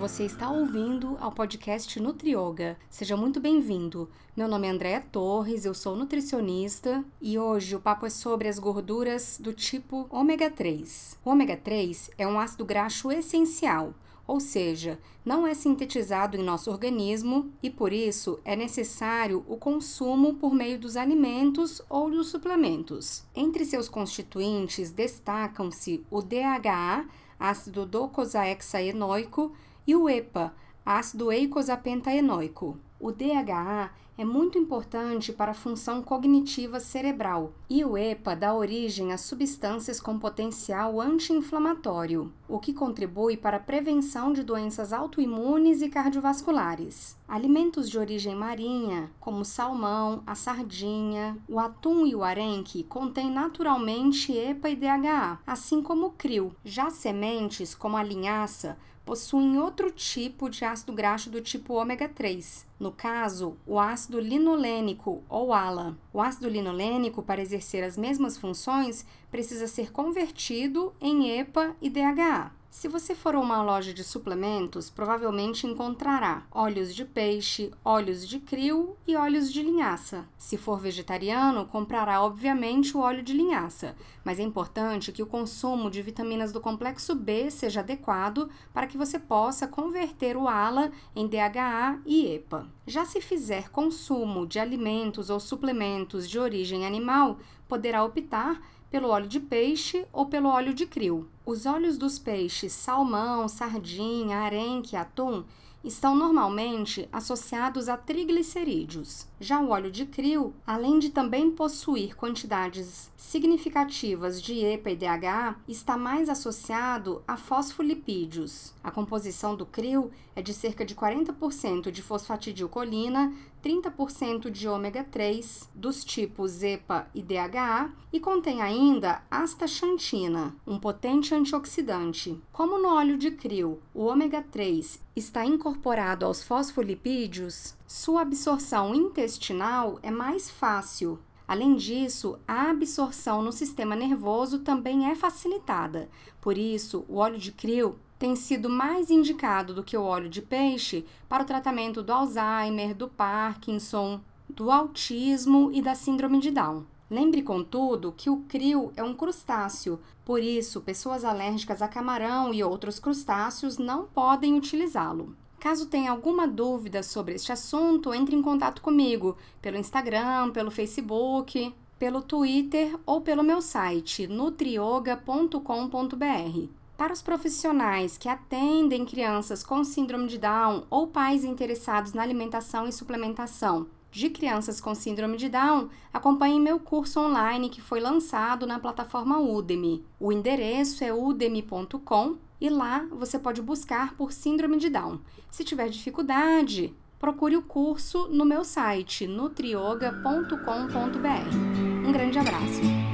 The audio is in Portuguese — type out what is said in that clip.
Você está ouvindo ao podcast Nutrioga. Seja muito bem-vindo. Meu nome é Andréa Torres, eu sou nutricionista e hoje o papo é sobre as gorduras do tipo ômega 3. O ômega 3 é um ácido graxo essencial, ou seja, não é sintetizado em nosso organismo e por isso é necessário o consumo por meio dos alimentos ou dos suplementos. Entre seus constituintes destacam-se o DHA, ácido docosahexaenoico, e o EPA, ácido eicosapentaenoico. O DHA é muito importante para a função cognitiva cerebral e o EPA dá origem a substâncias com potencial anti-inflamatório, o que contribui para a prevenção de doenças autoimunes e cardiovasculares. Alimentos de origem marinha, como o salmão, a sardinha, o atum e o arenque, contêm naturalmente EPA e DHA, assim como o krill. Já sementes, como a linhaça, possuem outro tipo de ácido graxo do tipo ômega 3, no caso, o ácido linolênico ou ALA. O ácido linolênico, para exercer as mesmas funções, precisa ser convertido em EPA e DHA. Se você for a uma loja de suplementos, provavelmente encontrará óleos de peixe, óleos de krill e óleos de linhaça. Se for vegetariano, comprará obviamente o óleo de linhaça, mas é importante que o consumo de vitaminas do complexo B seja adequado para que você possa converter o ALA em DHA e EPA. Já se fizer consumo de alimentos ou suplementos de origem animal, poderá optar pelo óleo de peixe ou pelo óleo de krill. Os óleos dos peixes salmão, sardinha, arenque atum estão normalmente associados a triglicerídeos. Já o óleo de krill, além de também possuir quantidades significativas de EPA e DHA, está mais associado a fosfolipídios. A composição do krill é de cerca de 40% de fosfatidilcolina, 30% de ômega 3 dos tipos EPA e DHA e contém ainda astaxantina, um potente antioxidante. Como no óleo de krill, o ômega 3 está incorporado aos fosfolipídios, sua absorção intestinal é mais fácil. Além disso, a absorção no sistema nervoso também é facilitada. Por isso, o óleo de krill tem sido mais indicado do que o óleo de peixe para o tratamento do Alzheimer, do Parkinson, do autismo e da síndrome de Down. Lembre, contudo, que o krill é um crustáceo, por isso, pessoas alérgicas a camarão e outros crustáceos não podem utilizá-lo. Caso tenha alguma dúvida sobre este assunto, entre em contato comigo pelo Instagram, pelo Facebook, pelo Twitter ou pelo meu site nutrioga.com.br. Para os profissionais que atendem crianças com síndrome de Down ou pais interessados na alimentação e suplementação de crianças com síndrome de Down, acompanhe meu curso online que foi lançado na plataforma Udemy. O endereço é udemy.com e lá você pode buscar por Síndrome de Down. Se tiver dificuldade, procure o curso no meu site nutrioga.com.br. Um grande abraço!